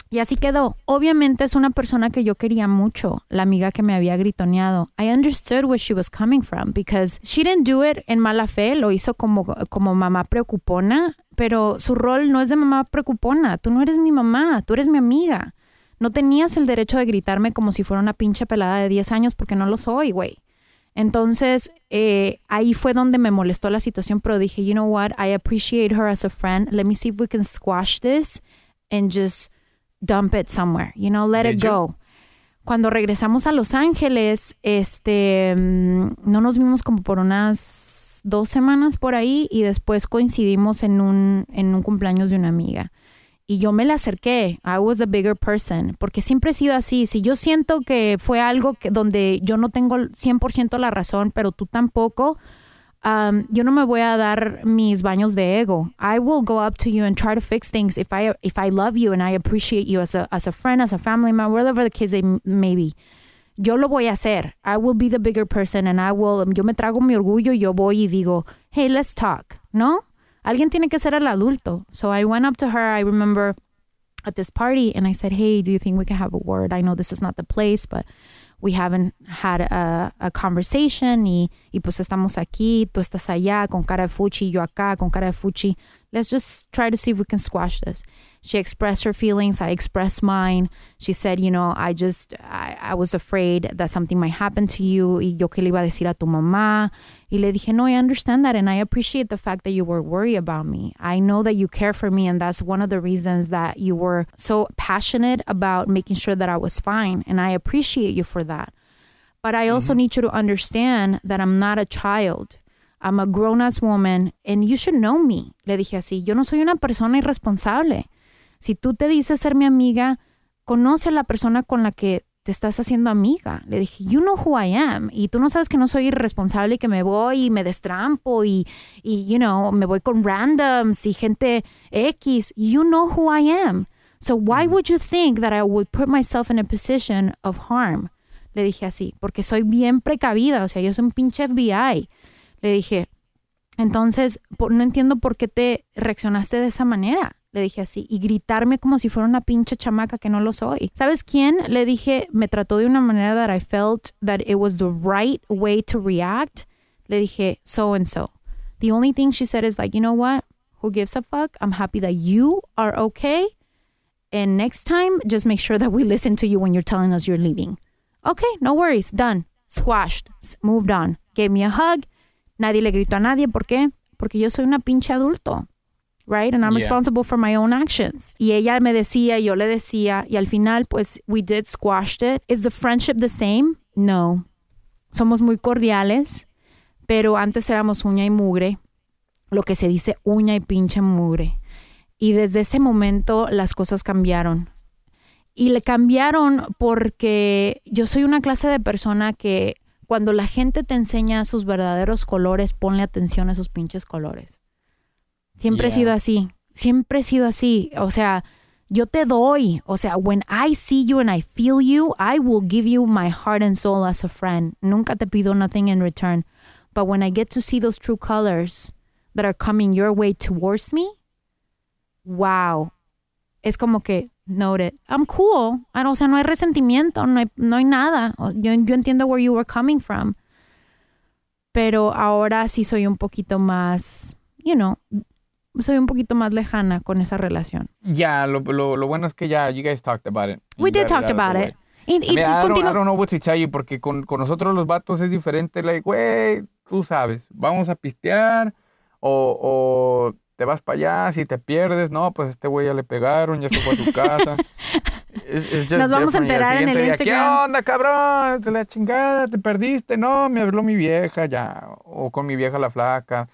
Y así quedó. Obviamente es una persona que yo quería mucho, la amiga que me había gritoneado. I understood where she was coming from because she didn't do it en mala fe, lo hizo como, como mamá preocupona, pero su rol no es de mamá preocupona. Tú no eres mi mamá, tú eres mi amiga. No tenías el derecho de gritarme como si fuera una pinche pelada de 10 años porque no lo soy, güey. Entonces, eh, ahí fue donde me molestó la situación, pero dije, you know what, I appreciate her as a friend. Let me see if we can squash this and just dump it somewhere, you know, let it you? go. Cuando regresamos a Los Ángeles, este, mm, no nos vimos como por unas dos semanas por ahí y después coincidimos en un, en un cumpleaños de una amiga. Y yo me la acerqué, I was a bigger person, porque siempre he sido así. Si yo siento que fue algo que, donde yo no tengo 100% la razón, pero tú tampoco, um, yo no me voy a dar mis baños de ego. I will go up to you and try to fix things if I if I love you and I appreciate you as a as a friend, as a family member, whatever the case may be. Yo lo voy a hacer. I will be the bigger person and I will. Yo me trago mi orgullo y yo voy y digo, hey, let's talk, ¿no? Alguien tiene que ser el adulto. So I went up to her. I remember at this party and I said, Hey, do you think we can have a word? I know this is not the place, but we haven't had a, a conversation y, y pues estamos aquí, tú estás allá con cara de fuchi, yo acá con cara de fuchi. Let's just try to see if we can squash this. She expressed her feelings. I expressed mine. She said, you know, I just, I, I was afraid that something might happen to you. Y yo que le iba a decir a tu mamá. Y le dije, no, I understand that. And I appreciate the fact that you were worried about me. I know that you care for me. And that's one of the reasons that you were so passionate about making sure that I was fine. And I appreciate you for that. But I also mm-hmm. need you to understand that I'm not a child. I'm a grown ass woman and you should know me. Le dije así, yo no soy una persona irresponsable. Si tú te dices ser mi amiga, conoce a la persona con la que te estás haciendo amiga. Le dije, you know who I am. Y tú no sabes que no soy irresponsable y que me voy y me destrampo y, y, you know, me voy con randoms y gente X. You know who I am. So why would you think that I would put myself in a position of harm? Le dije así, porque soy bien precavida, o sea, yo soy un pinche FBI. Le dije, entonces, no entiendo por qué te reaccionaste de esa manera. Le dije así, y gritarme como si fuera una pinche chamaca que no lo soy. ¿Sabes quién? Le dije, me trató de una manera that I felt that it was the right way to react. Le dije, so and so. The only thing she said is like, you know what? Who gives a fuck? I'm happy that you are okay. And next time, just make sure that we listen to you when you're telling us you're leaving. Okay, no worries, done. Squashed, moved on. Gave me a hug. Nadie le gritó a nadie. ¿Por qué? Porque yo soy una pinche adulto. Right? And I'm Yeah. responsible for my own actions. Y ella me decía, yo le decía, y al final, pues, we did squashed it. Is the friendship the same? No. Somos muy cordiales, pero antes éramos uña y mugre. Lo que se dice uña y pinche mugre. Y desde ese momento las cosas cambiaron. Y le cambiaron porque yo soy una clase de persona que cuando la gente te enseña sus verdaderos colores, ponle atención a esos pinches colores. Siempre he Yeah. sido así. Siempre he sido así. O sea, yo te doy. O sea, when I see you and I feel you, I will give you my heart and soul as a friend. Nunca te pido nothing in return. But when I get to see those true colors that are coming your way towards me, wow. Es como que, noted, I'm cool. Ah, O sea, no hay resentimiento, no hay, no hay nada. Yo, yo entiendo where you were coming from. Pero ahora sí soy un poquito más, you know, soy un poquito más lejana con esa relación. Ya, lo, lo, lo bueno es que ya, you guys talked about it. We did talk about it. Y, I mean, I, don't, I don't know what to tell you, porque con, con nosotros los vatos es diferente. Like, güey, tú sabes, vamos a pistear o, o te vas para allá, si te pierdes, no, pues este güey ya le pegaron, ya se fue a su casa. It's- it's Nos vamos a enterar en el día, Instagram. ¿Qué onda, cabrón? Te la chingada, te perdiste. No, me habló mi vieja ya, o con mi vieja la flaca.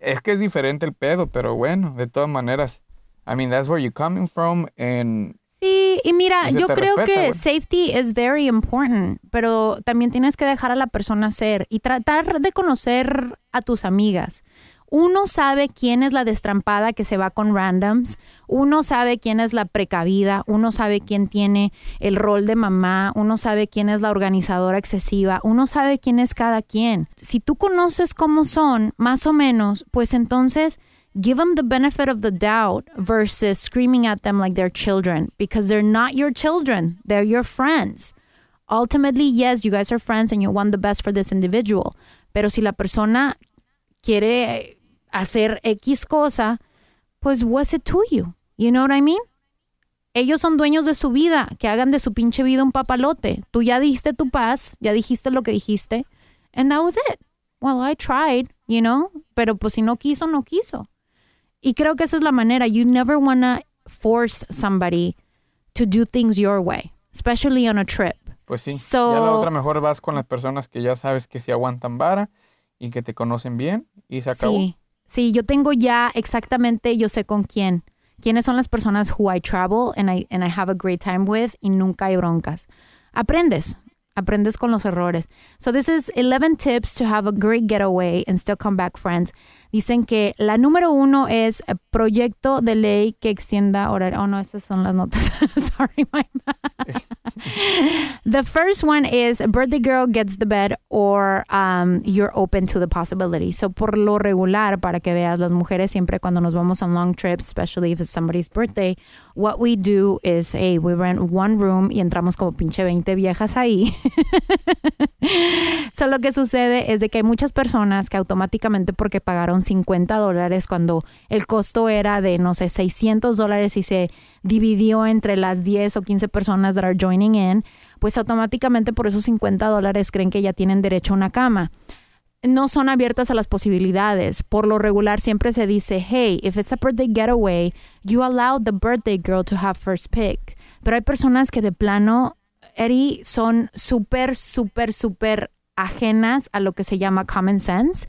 Es que es diferente el pedo, pero bueno, de todas maneras. I mean, that's where you're coming from, and Sí, y mira, Y yo creo respeta, que safety is very important, pero también tienes que dejar a la persona ser y tratar de conocer a tus amigas. Uno sabe quién es la destrampada que se va con randoms, uno sabe quién es la precavida, uno sabe quién tiene el rol de mamá, uno sabe quién es la organizadora excesiva, uno sabe quién es cada quien. Si tú conoces cómo son, más o menos, pues entonces give them the benefit of the doubt versus screaming at them like they're children because they're not your children, they're your friends. Ultimately, yes, you guys are friends and you want the best for this individual. Pero si la persona quiere hacer X cosa, pues what's it to you? You know what I mean? Ellos son dueños de su vida, que hagan de su pinche vida un papalote. Tú ya diste tu paz, ya dijiste lo que dijiste, and that was it. Well, I tried, you know, pero pues si no quiso, no quiso. Y creo que esa es la manera. You never wanna force somebody to do things your way, especially on a trip. Pues sí, So- ya la otra mejor vas con las personas que ya sabes que se aguantan vara y que te conocen bien y se acabó. Sí, sí, yo tengo ya exactamente, yo sé con quién. Quiénes son las personas who I travel and I, and I have a great time with y nunca hay broncas. Aprendes, aprendes con los errores. So this is 11 tips to have a great getaway and still come back friends. Dicen que la número uno es eh, proyecto de ley que extienda horario. Oh, no, estas son las notas. Sorry, my bad. The first one is birthday girl gets the bed or um, you're open to the possibility. So por lo regular, para que veas, las mujeres siempre cuando nos vamos on long trips, especially if it's somebody's birthday, what we do is, hey, we rent one room y entramos como pinche 20 viejas ahí. so lo que sucede es de que hay muchas personas que automáticamente porque pagaron 50 dólares cuando el costo era de, no sé, 600 dólares y se dividió entre las 10 o 15 personas that are joining in, pues automáticamente por esos 50 dólares creen que ya tienen derecho a una cama. No son abiertas a las posibilidades. Por lo regular siempre se dice, hey, if it's a birthday getaway, you allow the birthday girl to have first pick. Pero hay personas que de plano Eddie son súper, súper, súper ajenas a lo que se llama common sense.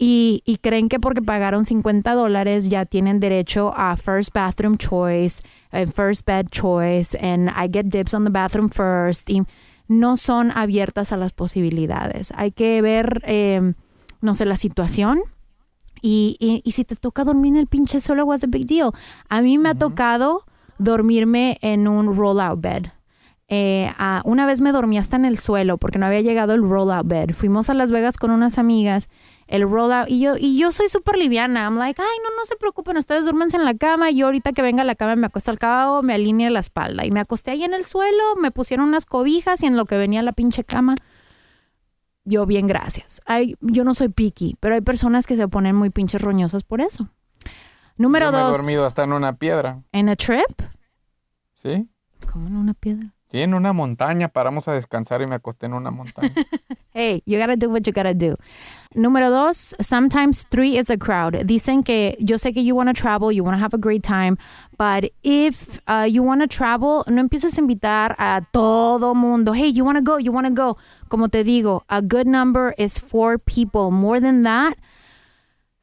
Y, y, creen que porque pagaron 50 dólares ya tienen derecho a first bathroom choice, and first bed choice, and I get dibs on the bathroom first. Y no son abiertas a las posibilidades. Hay que ver, eh, no sé, la situación. Y, y, y, si te toca dormir en el pinche suelo, what's a big deal? A mí me uh -huh. ha tocado dormirme en un roll-out bed. Eh, uh, una vez me dormí hasta en el suelo porque no había llegado el roll-out bed. Fuimos a Las Vegas con unas amigas, el roll-out, y yo, y yo soy súper liviana. I'm like, ay, no, no se preocupen, ustedes duérmense en la cama. Y yo ahorita que venga a la cama me acuesto al cabo, me alineo la espalda. Y me acosté ahí en el suelo, me pusieron unas cobijas y en lo que venía la pinche cama, yo bien, gracias. Ay, yo no soy picky, pero hay personas que se ponen muy pinches roñosas por eso. Número yo me dos. he dormido hasta en una piedra. ¿En a trip? Sí. ¿Cómo en una piedra? Sí, en una montaña. Paramos a descansar y me acosté en una montaña. hey, you gotta do what you gotta do. Número dos, sometimes three is a crowd. Dicen que yo sé que you want to travel, you want to have a great time, but if uh, you want to travel, no empieces a invitar a todo mundo. Hey, you want to go, you want to go. Como te digo, a good number is four people. More than that,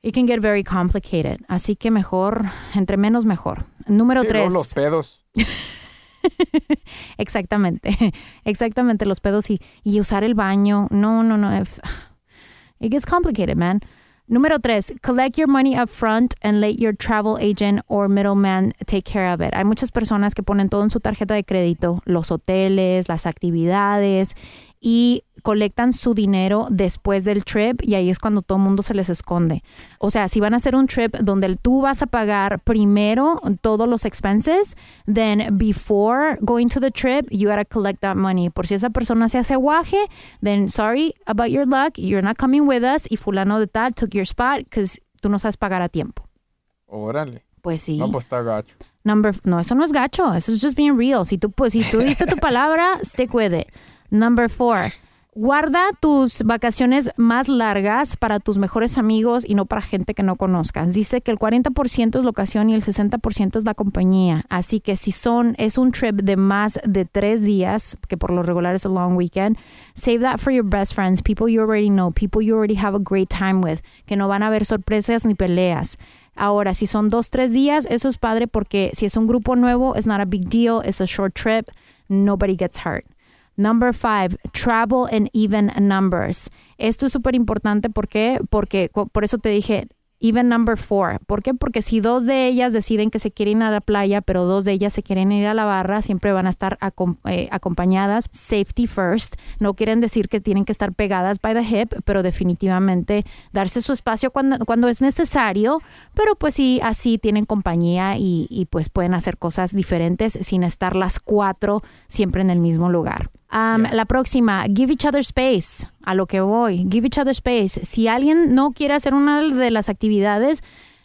it can get very complicated. Así que mejor, entre menos mejor. Número sí, tres. los pedos. Exactamente, exactamente, los pedos y, y usar el baño. No, no, no. It gets complicated, man. Número tres, collect your money up front and let your travel agent or middleman take care of it. Hay muchas personas que ponen todo en su tarjeta de crédito, los hoteles, las actividades y colectan su dinero después del trip y ahí es cuando todo el mundo se les esconde. O sea, si van a hacer un trip donde tú vas a pagar primero todos los expenses, then before going to the trip, you gotta collect that money. Por si esa persona se hace guaje, then sorry about your luck, you're not coming with us y fulano de tal took your spot because tú no sabes pagar a tiempo. Órale. Pues sí. No, pues está gacho. Number, no, eso no es gacho, eso es just being real. Si tú, pues, si tú diste tu palabra, stick with it. Number four, guarda tus vacaciones más largas para tus mejores amigos y no para gente que no conozcas. Dice que el 40% es locación y el 60% es la compañía. Así que si son, es un trip de más de tres días, que por lo regular es a long weekend, save that for your best friends, people you already know, people you already have a great time with, que no van a haber sorpresas ni peleas. Ahora, si son dos, tres días, eso es padre porque si es un grupo nuevo, it's not a big deal, it's a short trip, nobody gets hurt. Number five, travel in even numbers. Esto es súper importante ¿por qué? porque por eso te dije even number four. ¿Por qué? Porque si dos de ellas deciden que se quieren ir a la playa, pero dos de ellas se quieren ir a la barra, siempre van a estar eh, acompañadas. Safety first. No quieren decir que tienen que estar pegadas by the hip, pero definitivamente darse su espacio cuando, cuando es necesario. Pero pues sí, así tienen compañía y, y pues pueden hacer cosas diferentes sin estar las cuatro siempre en el mismo lugar. Um, yeah. La próxima, give each other space. A lo que voy, give each other space. Si alguien no quiere hacer una de las actividades,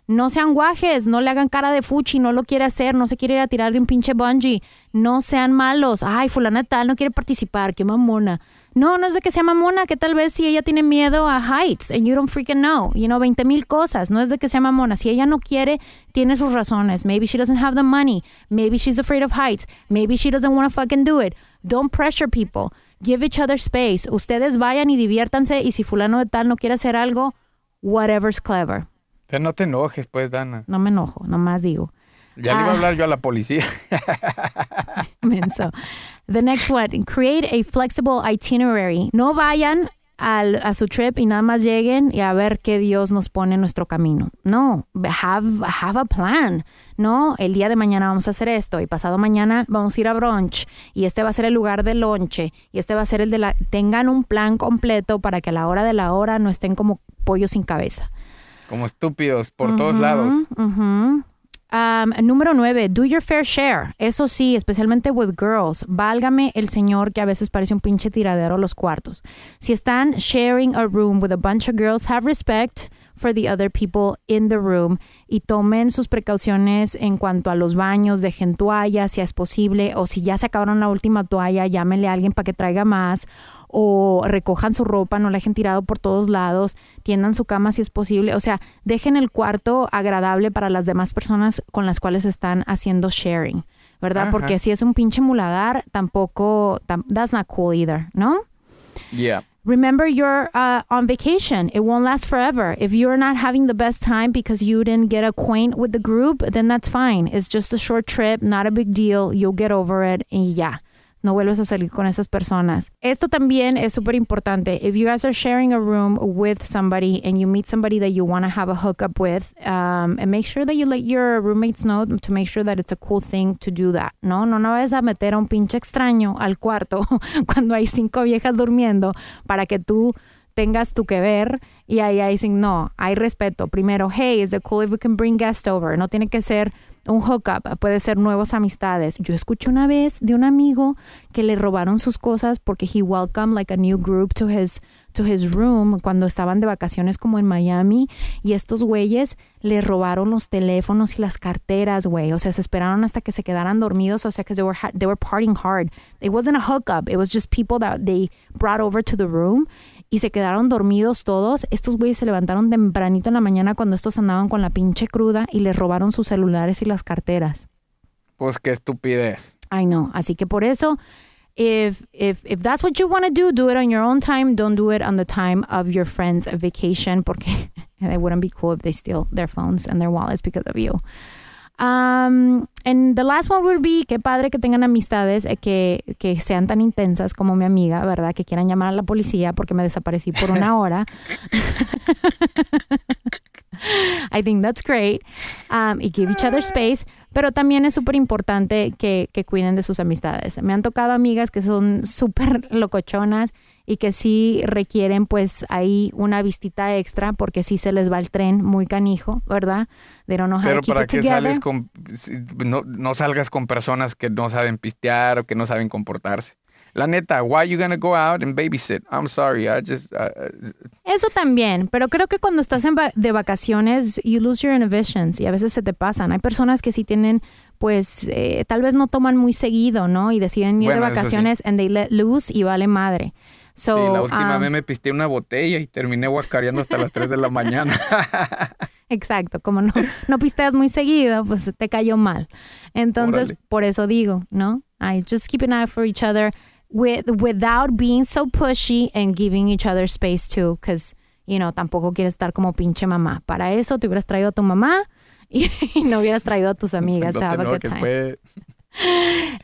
no sean guajes, no le hagan cara de fuchi, no lo quiere hacer, no se quiere ir a tirar de un pinche bungee. No sean malos. Ay, fulana tal, no quiere participar, qué mamona. No, no es de que sea mamona, que tal vez si ella tiene miedo a heights and you don't freaking know, you know, 20 mil cosas, no es de que sea mamona. Si ella no quiere, tiene sus razones. Maybe she doesn't have the money. Maybe she's afraid of heights. Maybe she doesn't want to fucking do it. Don't pressure people. Give each other space. Ustedes vayan y diviértanse y si fulano de tal no quiere hacer algo, whatever's clever. Pero no te enojes, pues, Dana. No me enojo, nomás digo. Ya le iba a hablar yo a la policía. Menso. The next one, create a flexible itinerary. No vayan al, a su trip y nada más lleguen y a ver qué Dios nos pone en nuestro camino. No, have, have a plan. No, el día de mañana vamos a hacer esto y pasado mañana vamos a ir a brunch y este va a ser el lugar de lonche y este va a ser el de la... Tengan un plan completo para que a la hora de la hora no estén como pollos sin cabeza. Como estúpidos por uh -huh, todos lados. Uh -huh. Um, número nueve, do your fair share. Eso sí, especialmente with girls. Válgame el señor que a veces parece un pinche tiradero los cuartos. Si están sharing a room with a bunch of girls, have respect for the other people in the room y tomen sus precauciones en cuanto a los baños, dejen toallas si es posible o si ya se acabaron la última toalla, llámenle a alguien para que traiga más o recojan su ropa, no la dejen tirado por todos lados, tiendan su cama si es posible, o sea, dejen el cuarto agradable para las demás personas con las cuales están haciendo sharing. ¿verdad? Ajá. Porque si es un pinche muladar, tampoco, tam- that's not cool either, ¿no? Yeah. Remember, you're uh, on vacation. It won't last forever. If you're not having the best time because you didn't get acquainted with the group, then that's fine. It's just a short trip, not a big deal. You'll get over it y ya. No vuelves a salir con esas personas. Esto también es súper importante. If you guys are sharing a room with somebody and you meet somebody that you want to have a hookup with, um, and make sure that you let your roommates know to make sure that it's a cool thing to do that. No, no, no vayas a meter a un pinche extraño al cuarto cuando hay cinco viejas durmiendo para que tú tengas tu que ver y ahí dicen, no, hay respeto. Primero, hey, is it cool if we can bring guests over? No tiene que ser un hookup, puede ser nuevas amistades. Yo escuché una vez de un amigo que le robaron sus cosas porque he welcomed like a new group to his to his room cuando estaban de vacaciones como en Miami y estos güeyes le robaron los teléfonos y las carteras, güey. O sea, se esperaron hasta que se quedaran dormidos, o sea, que they were they were partying hard. It wasn't a hookup, it was just people that they brought over to the room y se quedaron dormidos todos. Estos güeyes se levantaron tempranito en la mañana cuando estos andaban con la pinche cruda y les robaron sus celulares y las carteras. Pues qué estupidez. I know. Así que por eso, if if if that's what you want to do, do it on your own time. Don't do it on the time of your friend's vacation porque it wouldn't be cool if they steal their phones and their wallets because of you. Um, and the last one would be, qué padre que tengan amistades eh, que, que sean tan intensas como mi amiga, ¿verdad? Que quieran llamar a la policía porque me desaparecí por una hora. I think that's great. Um, y give each other space. Pero también es súper importante que, que cuiden de sus amistades. Me han tocado amigas que son súper locochonas y que sí requieren pues ahí una vistita extra porque sí se les va el tren muy canijo, ¿verdad? Know how Pero para qué sales con no, no salgas con personas que no saben pistear o que no saben comportarse. La neta, why you gonna go out and babysit? I'm sorry, I just uh, Eso también, pero creo que cuando estás en va- de vacaciones, you lose your inhibitions y a veces se te pasan. Hay personas que sí tienen, pues, eh, tal vez no toman muy seguido, ¿no? Y deciden ir Bueno, de sí. vacaciones and they let loose y vale madre. So, sí, la última um, vez me pisté una botella y terminé guacareando hasta las 3 de la mañana. Exacto, como no, no pisteas muy seguido, pues te cayó mal. Entonces, Órale. por eso digo, ¿no? I just keep an eye for each other with, without being so pushy and giving each other space too, because, you know, tampoco quieres estar como pinche mamá. Para eso te hubieras traído a tu mamá y, no hubieras traído a tus amigas. No have a good time. pues.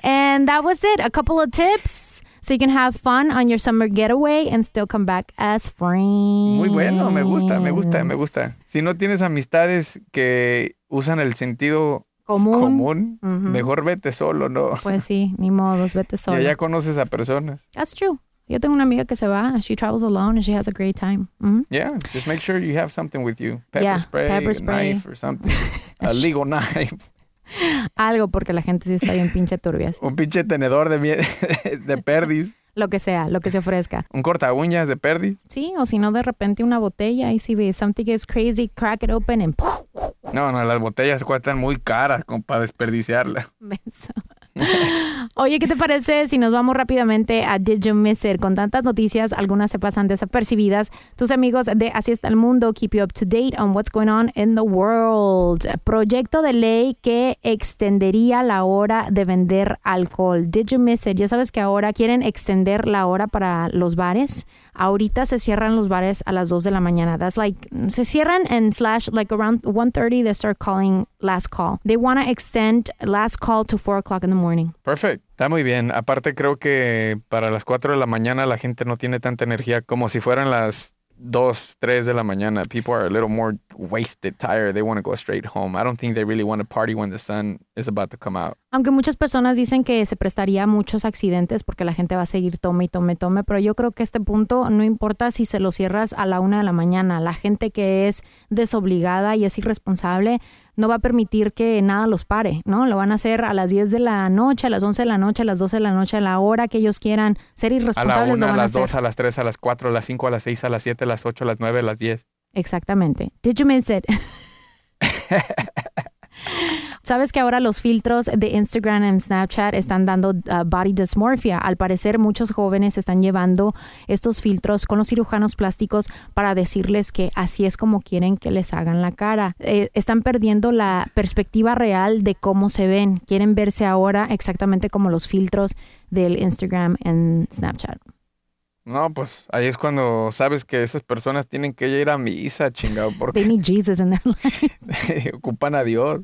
And that was it. A couple of tips so you can have fun on your summer getaway and still come back as friends. Muy bueno, me gusta, me gusta, me gusta. Si no tienes amistades que usan el sentido Común. común, Ujú. mejor vete solo, ¿no? Pues sí, ni modos, vete Y solo. allá conoces a personas. That's true. Yo tengo una amiga que se va, she travels alone and she has a great time. Mhm. Yeah, just make sure you have something with you. Pepper Yeah, spray, pepper a spray. knife or something. a legal knife. Algo porque la gente sí está bien pinche turbias. Un pinche tenedor de, de perdis. Lo que sea, lo que se ofrezca. Un corta uñas de perdis. Sí, o si no, de repente una botella y si ve something is crazy, crack it open and No, no, las botellas cuestan muy caras como para desperdiciarlas. Beso. Oye, ¿qué te parece si nos vamos rápidamente a Did You Miss It? Con tantas noticias, algunas se pasan desapercibidas. Tus amigos de Así está el mundo keep you up to date on what's going on in the world. Proyecto de ley que extendería la hora de vender alcohol. Did you miss it? Ya sabes que ahora quieren extender la hora para los bares. Ahorita se cierran los bares a las 2 de la mañana. That's like, se cierran and slash like around 1.30 they start calling last call. They want to extend last call to 4 o'clock in the morning. Perfect. Está muy bien. Aparte creo que para las 4 de la mañana la gente no tiene tanta energía como si fueran las 2, 3 de la mañana. People are a little more wasted, tired. They want to go straight home. I don't think they really want to party when the sun is about to come out. Aunque muchas personas dicen que se prestaría muchos accidentes porque la gente va a seguir tome y tome, tome, pero yo creo que este punto no importa si se lo cierras a la una de la mañana. La gente que es desobligada y es irresponsable no va a permitir que nada los pare, ¿no? Lo van a hacer a las 10 de la noche, a las 11 de la noche, a las 12 de la noche, a la hora que ellos quieran ser A la irresponsables. 1, lo a van a las hacer. 2, a las 3, a las 4, a las 5, a las 6, a las 7, a las 8, a las 9, a las 10. Exactamente. Did you miss it? Sabes que ahora los filtros de Instagram y Snapchat están dando uh, body dysmorphia. Al parecer, muchos jóvenes están llevando estos filtros con los cirujanos plásticos para decirles que así es como quieren que les hagan la cara. Eh, están perdiendo la perspectiva real de cómo se ven. Quieren verse ahora exactamente como los filtros del Instagram y Snapchat. No, pues ahí es cuando sabes que esas personas tienen que ir a misa, chingado, porque They need Jesus in their life. ocupan a Dios.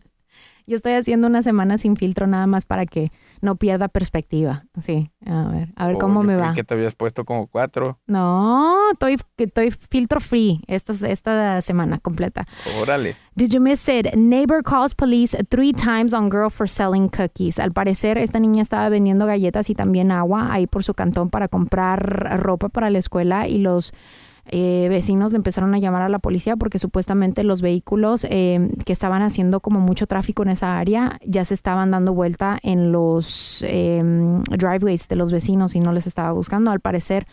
Yo estoy haciendo una semana sin filtro nada más para que no pierda perspectiva. Sí, a ver, a ver Oh, cómo yo me creí va. que te habías puesto como cuatro. No, estoy, estoy filtro free esta, esta semana completa. Órale. Did you miss it? Neighbor calls police three times on girl for selling cookies. Al parecer, esta niña estaba vendiendo galletas y también agua ahí por su cantón para comprar ropa para la escuela y los eh, vecinos le empezaron a llamar a la policía porque supuestamente los vehículos eh, que estaban haciendo como mucho tráfico en esa área ya se estaban dando vuelta en los eh, driveways de los vecinos y no les estaba buscando. Al parecer,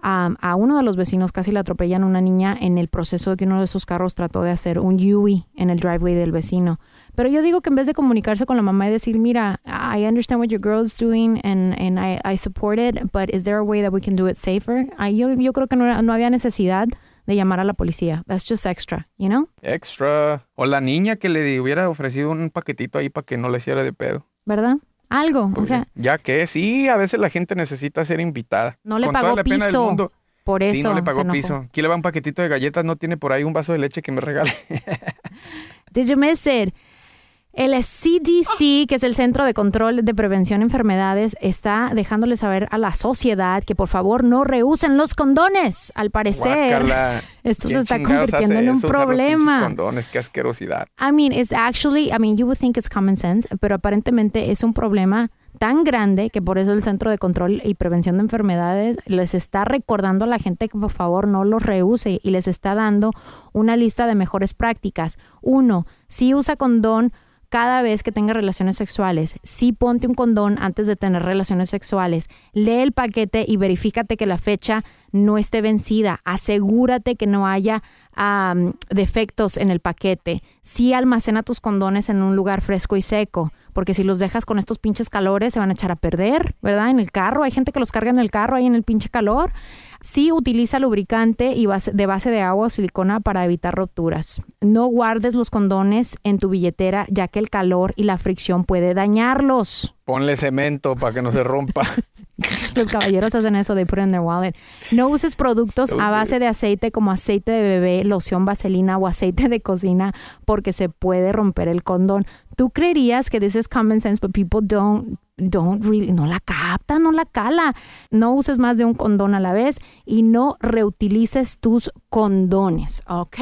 a, a uno de los vecinos casi le atropellan a una niña en el proceso de que uno de esos carros trató de hacer un Yui en el driveway del vecino. Pero yo digo que en vez de comunicarse con la mamá y decir, mira, I understand what your girl's doing and, and I, I support it, but is there a way that we can do it safer? Ay, yo, yo creo que no, no había necesidad de llamar a la policía. That's just extra, you know? Extra. O la niña que le hubiera ofrecido un paquetito ahí para que no le hiciera de pedo. ¿Verdad? Algo, o sea, Ya que sí, a veces la gente necesita ser invitada. no le Con pagó toda la pena del piso. mundo. Por eso Sí, no le pagó piso. Aquí le va un paquetito de galletas, no tiene por ahí un vaso de leche que me regale. Did you miss it? El CDC, que es el Centro de Control de Prevención de Enfermedades, está dejándole saber a la sociedad que por favor no reusen los condones. Al parecer, Guácala. esto se ¿Quién está convirtiendo en un eso? Problema. condones, qué asquerosidad. I mean, it's actually, I mean, you would think it's common sense, pero aparentemente es un problema tan grande que por eso el Centro de Control y Prevención de Enfermedades les está recordando a la gente que por favor no los reuse y les está dando una lista de mejores prácticas. Uno, si usa condón cada vez que tenga relaciones sexuales. Sí ponte un condón antes de tener relaciones sexuales. Lee el paquete y verifícate que la fecha no esté vencida. Asegúrate que no haya defectos en el paquete. Sí almacena tus condones en un lugar fresco y seco, porque si los dejas con estos pinches calores se van a echar a perder, ¿verdad? En el carro, hay gente que los carga en el carro ahí en el pinche calor. Sí utiliza lubricante y base- de base de agua o silicona para evitar rupturas. No guardes los condones en tu billetera, ya que el calor y la fricción puede dañarlos. Ponle cemento para que no se rompa. Los caballeros hacen eso, they put it in their wallet. No uses productos a base de aceite como aceite de bebé, loción vaselina o aceite de cocina porque se puede romper el condón. Tú creerías que this is common sense, but people don't don't really no la capta, no la cala. No uses más de un condón a la vez y no reutilices tus condones, ¿ok?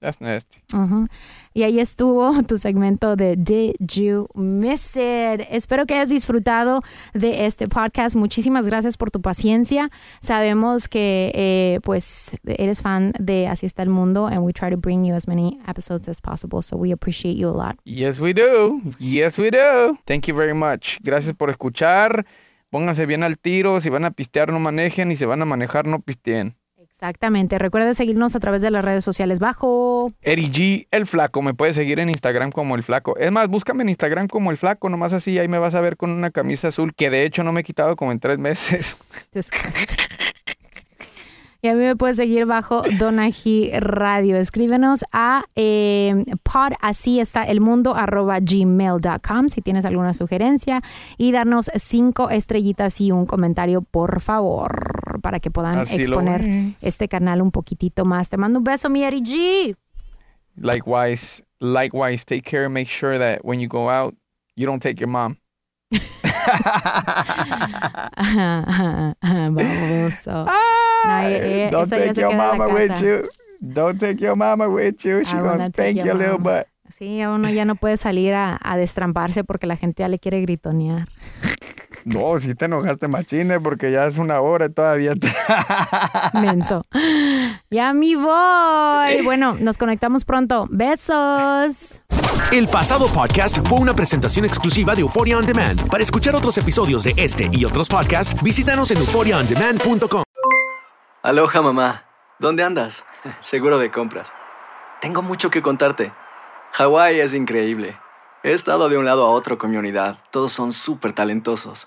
That's nasty. Ujú. Y ahí estuvo tu segmento de Did You Miss It? Espero que hayas disfrutado de este podcast. Muchísimas gracias por tu paciencia. Sabemos que eh, pues eres fan de Así está el mundo and we try to bring you as many episodes as possible. So we appreciate you a lot. Yes, we do. Yes, we do. Thank you very much. Gracias por escuchar. Pónganse bien al tiro. Si van a pistear, no manejen. Y si van a manejar, no pisteen. Exactamente. Recuerda seguirnos a través de las redes sociales bajo. Eri G, el flaco. Me puedes seguir en Instagram como el flaco. Es más, búscame en Instagram como el flaco. Nomás así, ahí me vas a ver con una camisa azul que de hecho no me he quitado como en tres meses. Y a mí me puedes seguir bajo Donaji Radio. Escríbenos a eh, pod así está el mundo arroba gmail.com si tienes alguna sugerencia y darnos cinco estrellitas y un comentario por favor para que puedan Así exponer es. este canal un poquitito más. Te mando un beso, mi Eri G. Likewise, likewise, take care. Make sure that when you go out, you don't take your mom. Baboso. No, eh, eh, don't take your mama with you. Don't take your mama with you. She gonna spank your your little butt. Sí, uno ya no puede salir a, a destramparse porque la gente ya le quiere gritonear. No, si te enojaste machine porque ya es una hora y todavía. te- Menso. Ya me voy. Bueno, nos conectamos pronto. Besos. El pasado podcast fue una presentación exclusiva de Euphoria On Demand. Para escuchar otros episodios de este y otros podcasts, visítanos en euphoriaondemand.com. Aloha mamá, ¿dónde andas? Seguro de compras. Tengo mucho que contarte. Hawái es increíble. He estado de un lado a otro con mi unidad. Todos son súper talentosos.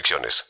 restricciones.